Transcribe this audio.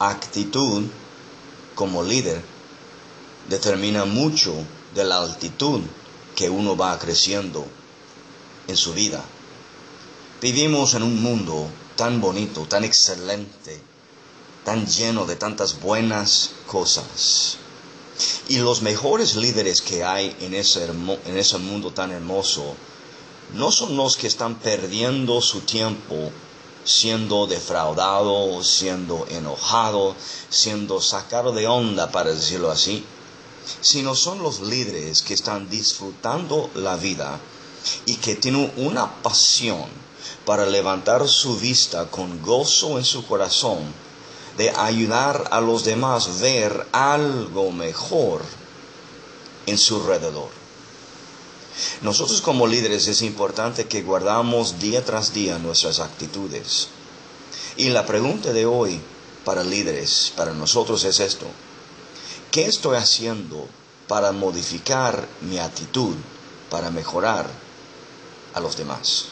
actitud como líder determina mucho de la altitud que uno va creciendo en su vida. Vivimos en un mundo tan bonito, tan excelente, tan lleno de tantas buenas cosas. Y los mejores líderes que hay en ese, en ese mundo tan hermoso no son los que están perdiendo su tiempo siendo defraudado, siendo enojado, siendo sacado de onda, para decirlo así, sino son los líderes que están disfrutando la vida y que tienen una pasión para levantar su vista con gozo en su corazón de ayudar a los demás ver algo mejor en su alrededor. Nosotros como líderes es importante que guardamos día tras día nuestras actitudes. Y la pregunta de hoy para líderes, para nosotros es esto. ¿Qué estoy haciendo para modificar mi actitud, para mejorar a los demás?